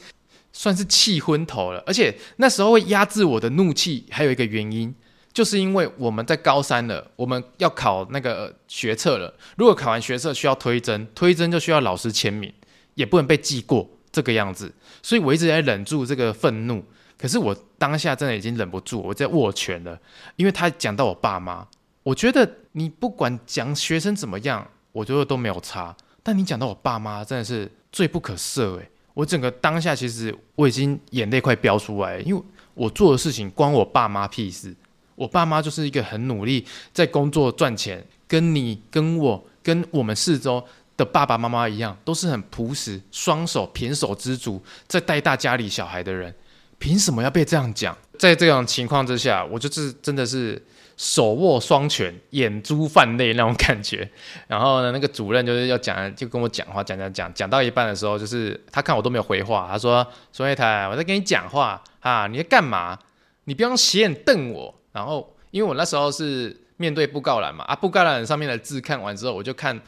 算是气昏头了，而且那时候会压制我的怒气，还有一个原因，就是因为我们在高三了，我们要考那个学测了。如果考完学测需要推甄，推甄就需要老师签名，也不能被记过这个样子，所以我一直在忍住这个愤怒。可是我当下真的已经忍不住，我在握拳了，因为他讲到我爸妈，我觉得你不管讲学生怎么样，我觉得都没有差，但你讲到我爸妈，真的是罪不可赦诶，我整个当下其实我已经眼泪快飙出来，因为我做的事情关我爸妈屁事，我爸妈就是一个很努力在工作赚钱，跟你跟我跟我们四周的爸爸妈妈一样，都是很朴实、双手胼手知足在带大家里小孩的人。凭什么要被这样讲？在这种情况之下，我就是真的是手握双拳，眼珠泛泪那种感觉。然后呢，那个主任就是要讲，就跟我讲话，讲讲讲，讲到一半的时候，就是他看我都没有回话，他说：“孙月台，我在跟你讲话啊，你在干嘛？你不要用斜眼瞪我。”然后因为我那时候是面对布告栏嘛，啊，布告栏上面的字看完之后，我就看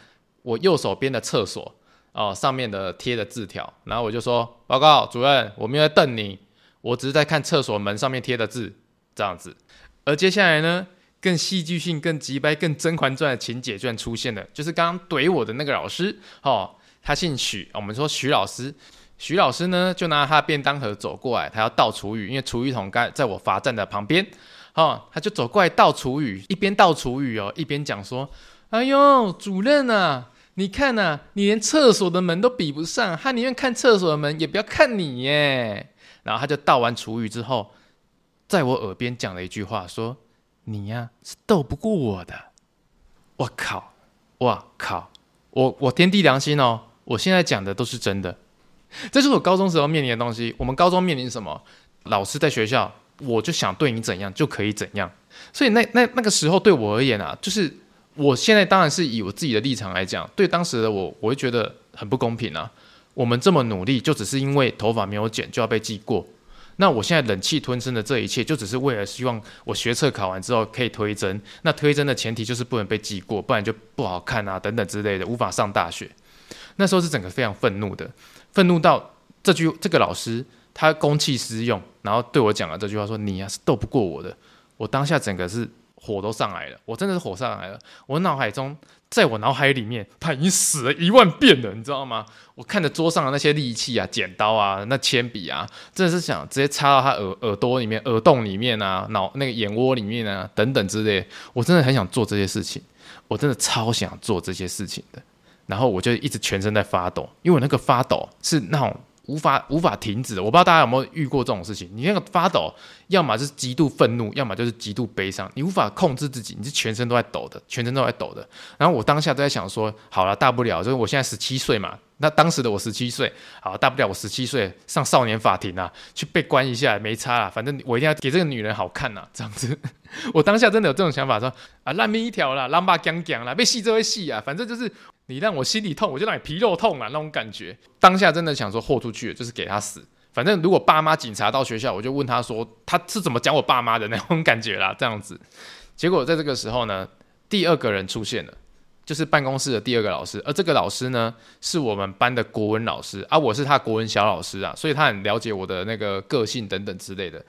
我右手边的厕所哦，上面的贴的字条，然后我就说：“报告主任，我没有瞪你。”我只是在看厕所门上面贴的字，这样子。而接下来呢，更戏剧性、更急掰、更《甄嬛传》的情节居然出现了，就是刚刚怼我的那个老师，哦，他姓许，我们说许老师。许老师呢，就拿他的便当盒走过来，他要倒厨余，因为厨余桶刚在我罚站的旁边，哦，他就走过来倒厨余，一边倒厨余哦，一边讲说：“哎呦，主任啊，你看呐、啊，你连厕所的门都比不上，他宁愿看厕所的门，也不要看你耶。”然后他就倒完厨余之后，在我耳边讲了一句话，说：“你呀是斗不过我的。”我靠！我靠！我我天地良心哦！我现在讲的都是真的，这是我高中时候面临的东西。我们高中面临什么？老师在学校，我就想对你怎样就可以怎样。所以那那那个时候对我而言啊，就是我现在当然是以我自己的立场来讲，对当时的我，我会觉得很不公平啊。我们这么努力，就只是因为头发没有剪就要被记过？那我现在忍气吞声的这一切，就只是为了希望我学测考完之后可以推甄。那推甄的前提就是不能被记过，不然就不好看啊，等等之类的，无法上大学。那时候是整个非常愤怒的，愤怒到这句这个老师他公器私用，然后对我讲了这句话说：“你呀是斗不过我的。”我当下整个是火都上来了，我真的是火上来了，我脑海中。在我脑海里面，他已经死了一万遍了，你知道吗？我看着桌上的那些利器啊、剪刀啊、那铅笔啊，真的是想直接插到他耳耳朵里面、耳洞里面啊、脑那个眼窝里面啊等等之类。我真的很想做这些事情，我真的超想做这些事情的。然后我就一直全身在发抖，因为我那个发抖是那种。无法无法停止的，我不知道大家有没有遇过这种事情。你那个发抖，要么是极度愤怒，要么就是极度悲伤，你无法控制自己，你是全身都在抖的，全身都在抖的。然后我当下都在想说，好了，大不了就是我现在十七岁嘛，那当时的我十七岁，好，大不了我十七岁上少年法庭啊，去被关一下没差啊，反正我一定要给这个女人好看呐、啊，这样子。我当下真的有这种想法说，啊烂命一条啦，狼把讲讲啦，被戏就会戏啊，反正就是你让我心里痛，我就让你皮肉痛啊，那种感觉。当下真的想说豁出去，就是给他死。反正如果爸妈警察到学校，我就问他说他是怎么讲我爸妈的那种感觉啦，这样子。结果在这个时候呢，第二个人出现了。就是办公室的第二个老师，而这个老师呢，是我们班的国文老师啊，我是他国文小老师啊，所以他很了解我的那个个性等等之类的。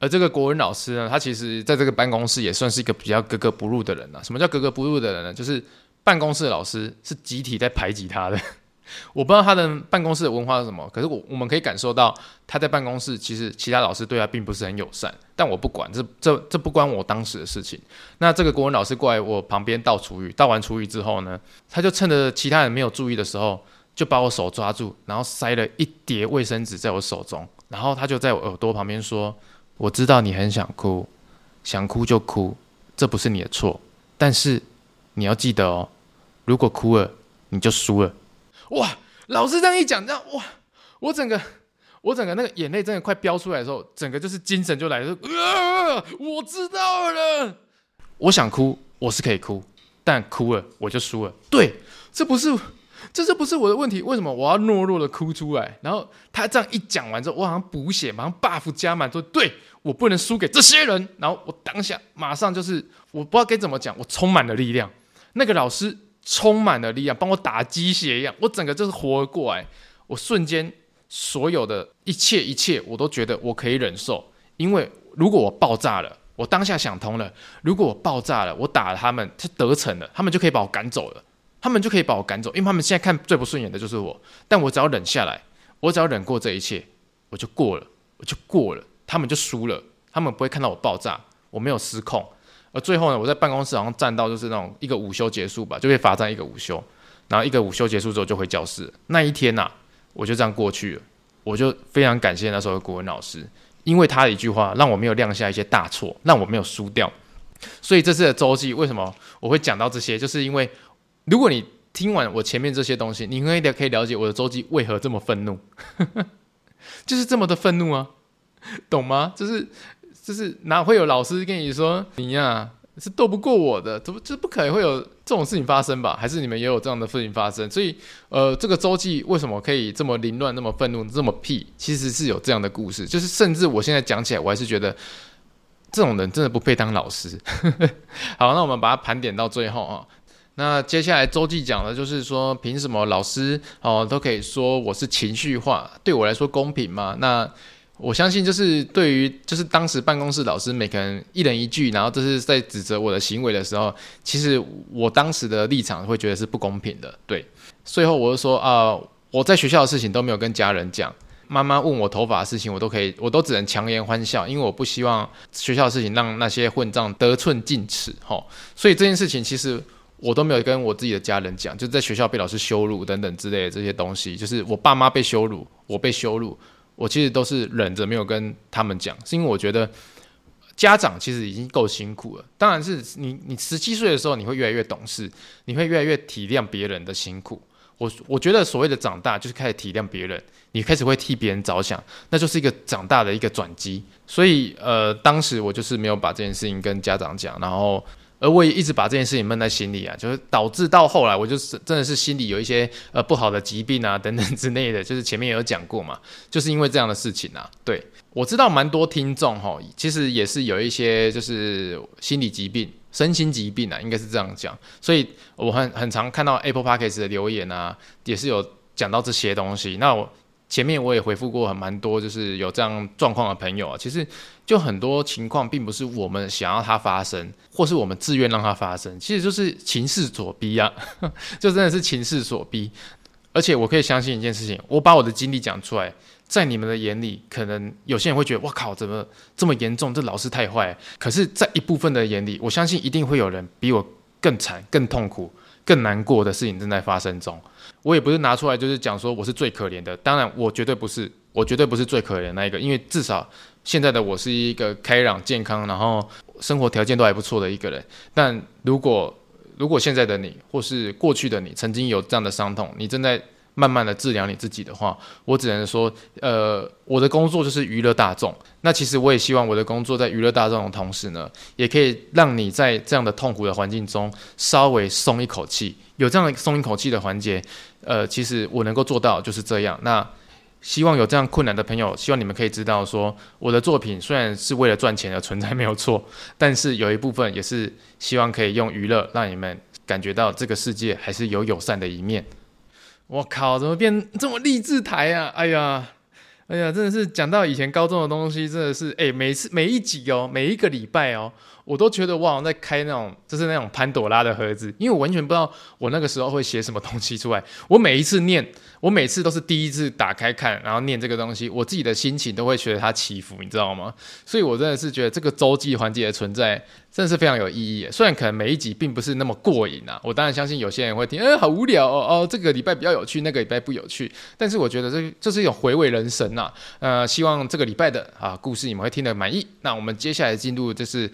而这个国文老师呢，他其实在这个办公室也算是一个比较格格不入的人啊。什么叫格格不入的人呢？就是办公室的老师是集体在排挤他的。我不知道他的办公室的文化是什么，可是我我们可以感受到他在办公室其实其他老师对他并不是很友善，但我不管，这这这不关我当时的事情。那这个国文老师过来我旁边倒厨余，倒完厨余之后呢，他就趁着其他人没有注意的时候，就把我手抓住，然后塞了一叠卫生纸在我手中，然后他就在我耳朵旁边说：“我知道你很想哭，想哭就哭，这不是你的错，但是你要记得哦，如果哭了，你就输了。”哇！老师这样一讲，这样哇，我整个我整个那个眼泪真的快飙出来的时候，整个就是精神就来了。啊！我知道了，我想哭，我是可以哭，但哭了我就输了。对，这不是这这不是我的问题，为什么我要懦弱的哭出来？然后他这样一讲完之后，我好像补血，马上 buff 加满，说对我不能输给这些人。然后我当下马上就是我不知道该怎么讲，我充满了力量。那个老师。充满了力量，帮我打鸡血一样，我整个就是活了过来。我瞬间所有的一切一切，我都觉得我可以忍受。因为如果我爆炸了，我当下想通了，如果我爆炸了，我打了他们，他得逞了，他们就可以把我赶走了，他们就可以把我赶走，因为他们现在看最不顺眼的就是我。但我只要忍下来，我只要忍过这一切，我就过了，我就过了，他们就输了，他们不会看到我爆炸，我没有失控。而最后呢，我在办公室好像站到就是那种一个午休结束吧，就被罚站一个午休，然后一个午休结束之后就回教室。那一天呐、啊，我就这样过去了。我就非常感谢那时候的国文老师，因为他的一句话让我没有酿下一些大错，让我没有输掉。所以这次的周记为什么我会讲到这些，就是因为如果你听完我前面这些东西，你可以可以了解我的周记为何这么愤怒，就是这么的愤怒啊，懂吗？就是。就是哪会有老师跟你说你呀、是斗不过我的，怎么就不可能会有这种事情发生吧？还是你们也有这样的事情发生？所以呃，这个周记为什么可以这么凌乱、那么愤怒、这么屁？其实是有这样的故事。就是甚至我现在讲起来，我还是觉得这种人真的不配当老师。好，那我们把它盘点到最后啊。那接下来周记讲的就是说，凭什么老师哦都可以说我是情绪化？对我来说公平吗？那我相信，就是对于就是当时办公室老师每个人一人一句，然后这是在指责我的行为的时候，其实我当时的立场会觉得是不公平的。对，最后我就说啊、我在学校的事情都没有跟家人讲，妈妈问我头发的事情，我都可以，我都只能强颜欢笑，因为我不希望学校的事情让那些混账得寸进尺。吼，所以这件事情其实我都没有跟我自己的家人讲，就在学校被老师羞辱等等之类的这些东西，就是我爸妈被羞辱，我被羞辱。我其实都是忍着没有跟他们讲，是因为我觉得家长其实已经够辛苦了。当然是你，你十七岁的时候你会越来越懂事，你会越来越体谅别人的辛苦。我我觉得所谓的长大就是开始体谅别人，你开始会替别人着想，那就是一个长大的一个转机。所以呃，当时我就是没有把这件事情跟家长讲，然后。而我也一直把这件事情闷在心里啊，就是导致到后来，我就是真的是心里有一些呃不好的疾病啊等等之类的，就是前面也有讲过嘛，就是因为这样的事情啊。对，我知道蛮多听众哈，其实也是有一些就是心理疾病、身心疾病啊，应该是这样讲。所以我很很常看到 Apple Podcast 的留言啊，也是有讲到这些东西。那我。前面我也回复过很蛮多，就是有这样状况的朋友啊，其实就很多情况并不是我们想要它发生，或是我们自愿让它发生，其实就是情势所逼啊，就真的是情势所逼。而且我可以相信一件事情，我把我的经历讲出来，在你们的眼里，可能有些人会觉得哇靠，怎么这么严重？这老师太坏。可是，在一部分的眼里，我相信一定会有人比我更惨、更痛苦、更难过的事情正在发生中。我也不是拿出来就是讲说我是最可怜的，当然我绝对不是，我绝对不是最可怜那一个，因为至少现在的我是一个开朗健康，然后生活条件都还不错的一个人。但如果如果现在的你或是过去的你曾经有这样的伤痛，你正在慢慢的治疗你自己的话，我只能说，呃，我的工作就是娱乐大众。那其实我也希望我的工作在娱乐大众的同时呢，也可以让你在这样的痛苦的环境中稍微松一口气。有这样松一口气的环节，呃，其实我能够做到就是这样。那希望有这样困难的朋友，希望你们可以知道说，我的作品虽然是为了赚钱而存在，没有错，但是有一部分也是希望可以用娱乐让你们感觉到这个世界还是有友善的一面。我靠，怎么变这么励志台啊？哎呀，哎呀，真的是讲到以前高中的东西，真的是哎，每次每一集哦，每一个礼拜哦，我都觉得我好像在开那种就是那种潘朵拉的盒子，因为我完全不知道我那个时候会写什么东西出来。我每一次念，我每次都是第一次打开看，然后念这个东西，我自己的心情都会觉得它起伏，你知道吗？所以我真的是觉得这个周记环节的存在。真的是非常有意义，虽然可能每一集并不是那么过瘾啊，我当然相信有些人会听，哎，好无聊哦，哦，这个礼拜比较有趣，那个礼拜不有趣，但是我觉得这这是一种回味人生呐，呃，希望这个礼拜的啊故事你们会听得满意。那我们接下来进入就是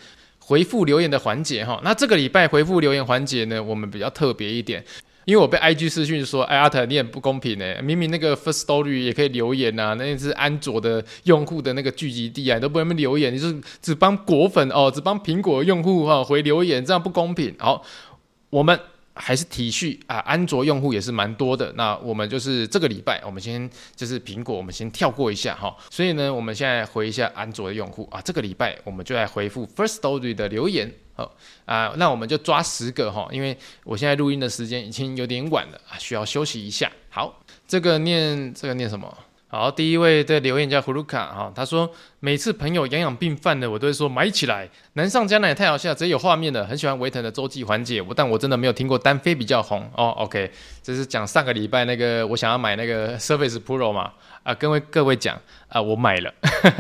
回复留言的环节哈，那这个礼拜回复留言环节呢，我们比较特别一点。因为我被 IG 私讯说，哎，阿特你很不公平呢。明明那个 First Story 也可以留言呐、啊，那是安卓的用户的那个聚集地啊，你都不能留言，你就是只帮果粉哦，只帮苹果用户哈、回留言，这样不公平。好，我们。还是体恤啊，安卓用户也是蛮多的。那我们就是这个礼拜，我们先就是苹果，我们先跳过一下哈。所以呢，我们现在回一下安卓的用户啊。这个礼拜我们就来回复 First Story 的留言。好啊，那我们就抓十个哈，因为我现在录音的时间已经有点晚了啊，需要休息一下。好，这个念这个念什么？好，第一位的留言叫胡卢卡哈，他说每次朋友养养病犯的，我都会说买起来，难上加难也太好笑，直接有画面的，很喜欢维腾的周记环节，我但我真的没有听过单飞比较红哦。OK，这是讲上个礼拜那个我想要买那个 Surface Pro 嘛啊，各位各位讲啊，我买了，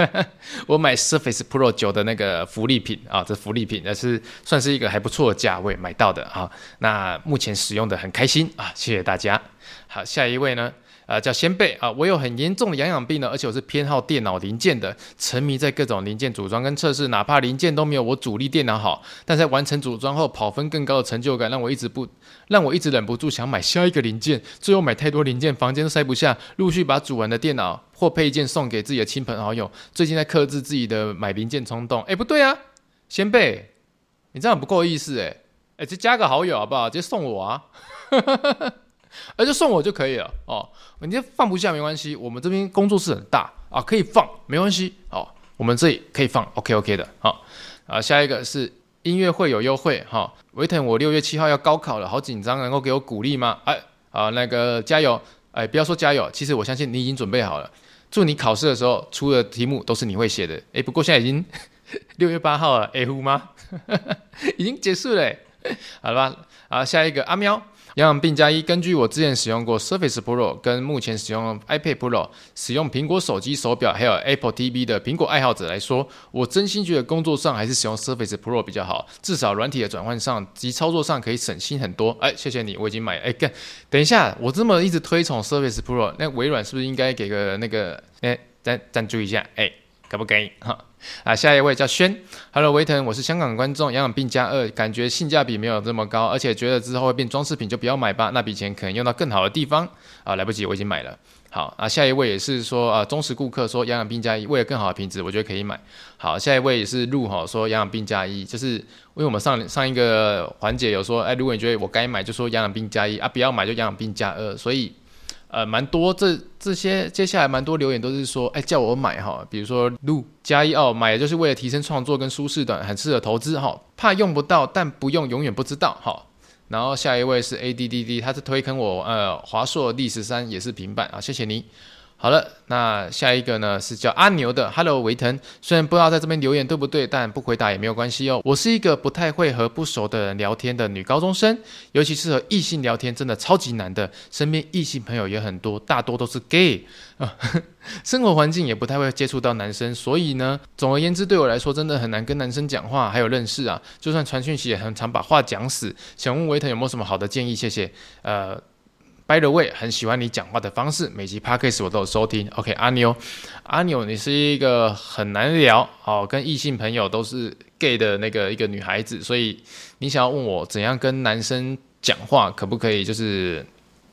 我买 Surface Pro 九的那个福利品啊，这福利品那是算是一个还不错的价位买到的啊，那目前使用的很开心啊，谢谢大家。好，下一位呢？啊，叫先辈啊！我有很严重的养养病呢，而且我是偏好电脑零件的，沉迷在各种零件组装跟测试，哪怕零件都没有我主力电脑好，但在完成组装后跑分更高的成就感，让我一直不让我一直忍不住想买下一个零件，最后买太多零件，房间都塞不下，陆续把主人的电脑或配件送给自己的亲朋好友。最近在克制自己的买零件冲动。哎，不对啊，先辈，你这样不够意思哎！哎，就加个好友好不好？直接送我啊！而就送我就可以了哦，你这放不下没关系，我们这边工作室很大啊，可以放没关系哦，我们这里可以放，OK OK 的，好啊，下一个是音乐会有优惠哈，维腾我六月七号要高考了，好紧张，能够给我鼓励吗？哎啊那个加油，哎不要说加油，其实我相信你已经准备好了，祝你考试的时候出的题目都是你会写的，哎不过现在已经 六月八号了，哎呼吗？已经结束了，好了吧，啊下一个阿喵。养养病加一，根据我之前使用过 Surface Pro 跟目前使用 iPad Pro，使用苹果手机手表还有 Apple TV 的苹果爱好者来说，我真心觉得工作上还是使用 Surface Pro 比较好，至少软体的转换上及操作上可以省心很多。哎，谢谢你，我已经买了。哎，干，等一下，我这么一直推崇 Surface Pro，那微软是不是应该给个那个，哎，赞赞助一下？哎。可不可以？哈啊，下一位叫轩，Hello 维腾，我是香港观众，养养病加二，感觉性价比没有这么高，而且觉得之后会变装饰品，就不要买吧，那笔钱可能用到更好的地方啊，来不及，我已经买了。好啊，下一位也是说啊，忠实顾客说养养病加一，为了更好的品质，我觉得可以买。好，下一位也是陆哈说养养病加一，就是因为我们上上一个环节有说，哎，如果你觉得我该买，就说养养病加一啊，不要买就养养病加二，所以。呃，蛮多这这些接下来蛮多留言都是说，哎，叫我买哈，比如说路加一哦，买就是为了提升创作跟舒适感，很适合投资哈，怕用不到，但不用永远不知道哈。然后下一位是 A D D D，他是推坑我呃华硕 D 十三也是平板啊，谢谢你。好了，那下一个呢是叫阿牛的，Hello 维腾，虽然不知道在这边留言对不对，但不回答也没有关系哦。我是一个不太会和不熟的人聊天的女高中生，尤其是和异性聊天，真的超级难的。身边异性朋友也很多，大多都是 gay 啊，生活环境也不太会接触到男生，所以呢，总而言之，对我来说真的很难跟男生讲话，还有认识啊。就算传讯息也很常把话讲死。想问维腾有没有什么好的建议？谢谢。呃。By the way，很喜欢你讲话的方式，每集 Podcast 我都有收听。OK，阿牛，阿牛，你是一个很难聊哦，跟异性朋友都是 gay 的那个一个女孩子，所以你想要问我怎样跟男生讲话，可不可以就是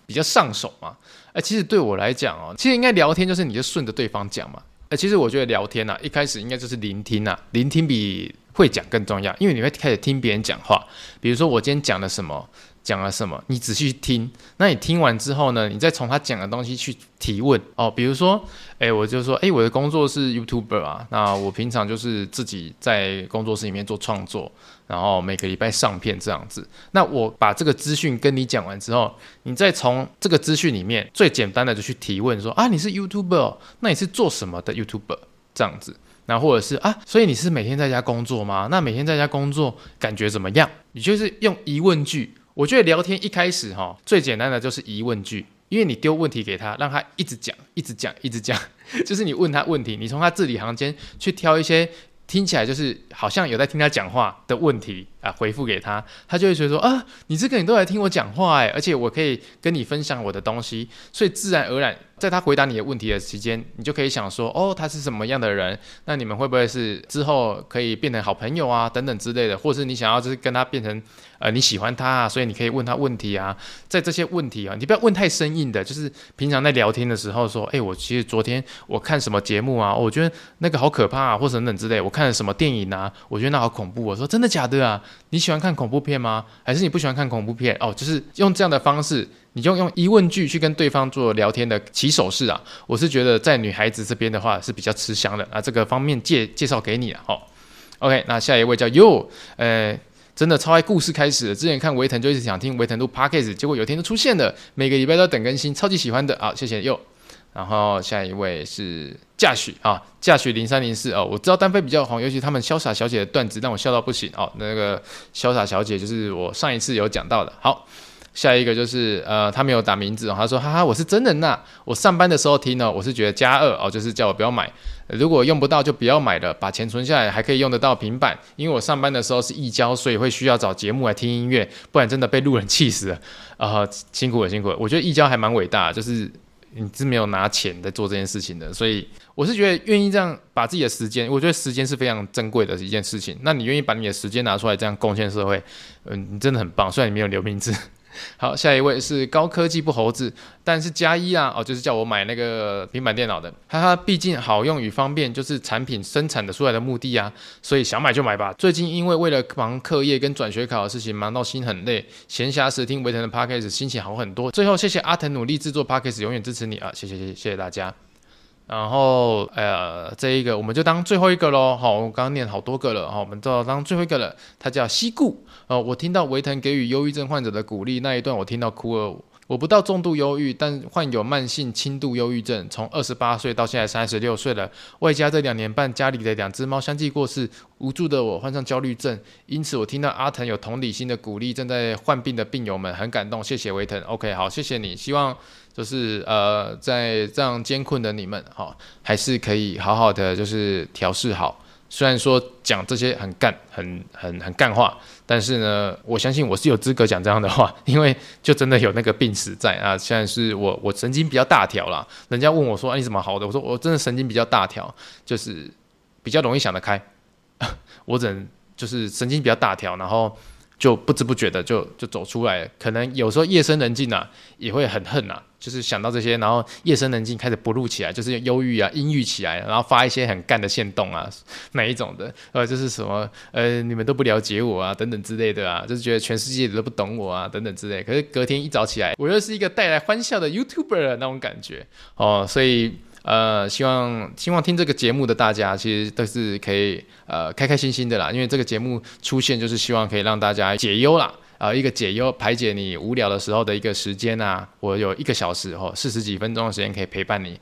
比较上手嘛。哎，其实对我来讲哦，其实应该聊天就是你就顺着对方讲嘛。哎，其实我觉得聊天呐、啊，一开始应该就是聆听啊，聆听比会讲更重要，因为你会开始听别人讲话。比如说我今天讲了什么。讲了什么？你仔细听。那你听完之后呢？你再从他讲的东西去提问哦。比如说，哎，我就说，哎，我的工作是 YouTuber 啊。那我平常就是自己在工作室里面做创作，然后每个礼拜上片这样子。那我把这个资讯跟你讲完之后，你再从这个资讯里面最简单的就去提问说啊，你是 YouTuber，那你是做什么的 YouTuber 这样子？那或者是啊，所以你是每天在家工作吗？那每天在家工作感觉怎么样？你就是用疑问句。我觉得聊天一开始哈，最简单的就是疑问句，因为你丢问题给他，让他一直讲，一直讲，一直讲，就是你问他问题，你从他字里行间去挑一些听起来就是好像有在听他讲话的问题啊，回复给他，他就会觉得说啊，你这个你都来听我讲话哎，而且我可以跟你分享我的东西，所以自然而然。在他回答你的问题的期间，你就可以想说，哦，他是什么样的人？那你们会不会是之后可以变成好朋友啊？等等之类的，或是你想要就是跟他变成呃你喜欢他啊，所以你可以问他问题啊。在这些问题啊，你不要问太生硬的，就是平常在聊天的时候说，哎，我其实昨天我看什么节目啊，我觉得那个好可怕啊，或者等等之类。我看了什么电影啊，我觉得那好恐怖。我说真的假的啊？你喜欢看恐怖片吗？还是你不喜欢看恐怖片？哦，就是用这样的方式。你就用疑问句去跟对方做聊天的起手式啊，我是觉得在女孩子这边的话是比较吃香的啊，这个方面介介绍给你了哈。OK，那下一位叫 You，呃，真的超爱故事开始。之前看维腾就一直想听维腾录 Podcast，结果有一天就出现了，每个礼拜都等更新，超级喜欢的啊，谢谢 yo。然后下一位是嫁许啊，嫁许零三零四哦，我知道单飞比较红，尤其他们潇洒小姐的段子让我笑到不行哦。那个潇洒小姐就是我上一次有讲到的，好。下一个就是呃，他没有打名字哦，他说哈哈，我是真人呐，我上班的时候听呢，我是觉得加二哦，就是叫我不要买，如果用不到就不要买了，把钱存下来还可以用得到平板，因为我上班的时候是义交，所以会需要找节目来听音乐，不然真的被路人气死了。啊、呃，辛苦了辛苦。了，我觉得义交还蛮伟大，就是你是没有拿钱在做这件事情的，所以我是觉得愿意这样把自己的时间，我觉得时间是非常珍贵的一件事情，那你愿意把你的时间拿出来这样贡献社会，嗯、你真的很棒，虽然你没有留名字。好，下一位是高科技不猴子，但是加一啊，哦，就是叫我买那个平板电脑的，哈哈，毕竟好用与方便就是产品生产的出来的目的啊，所以想买就买吧。最近因为为了忙课业跟转学考的事情，忙到心很累，闲暇时听维腾的 Podcast，心情好很多。最后谢谢阿腾努力制作 Podcast，永远支持你啊，谢谢谢谢谢大家。然后，呃，这一个我们就当最后一个喽。好，我刚刚念好多个了，好，我们就当最后一个了。他叫西固，呃，我听到维腾给予忧郁症患者的鼓励那一段，我听到哭了。我不到重度忧郁，但患有慢性轻度忧郁症，从二十八岁到现在三十六岁了。外加这两年半，家里的两只猫相继过世，无助的我患上焦虑症。因此，我听到阿腾有同理心的鼓励，正在患病的病友们，很感动。谢谢维腾。OK，好，谢谢你。希望就是呃，在这样艰困的你们，哈、哦，还是可以好好的就是调试好。虽然说讲这些很干、很很很干话，但是呢，我相信我是有资格讲这样的话，因为就真的有那个病史在啊。现在是我我神经比较大条啦，人家问我说：“啊，你怎么好的？”我说：“我真的神经比较大条，就是比较容易想得开。我只能就是神经比较大条，然后。”就不知不觉的就就走出来，可能有时候夜深人静啊，也会很恨啊，就是想到这些，然后夜深人静开始不录起来，就是忧郁啊、阴郁起来，然后发一些很干的线动啊，哪一种的，呃，就是什么呃，你们都不了解我啊，等等之类的啊，就是觉得全世界都不懂我啊，等等之类。可是隔天一早起来，我又是一个带来欢笑的 YouTuber 的那种感觉哦，所以。呃，希望希望听这个节目的大家，其实都是可以呃开开心心的啦，因为这个节目出现就是希望可以让大家解忧啦，啊、呃，一个解忧排解你无聊的时候的一个时间啊，我有一个小时哦，四十几分钟的时间可以陪伴你，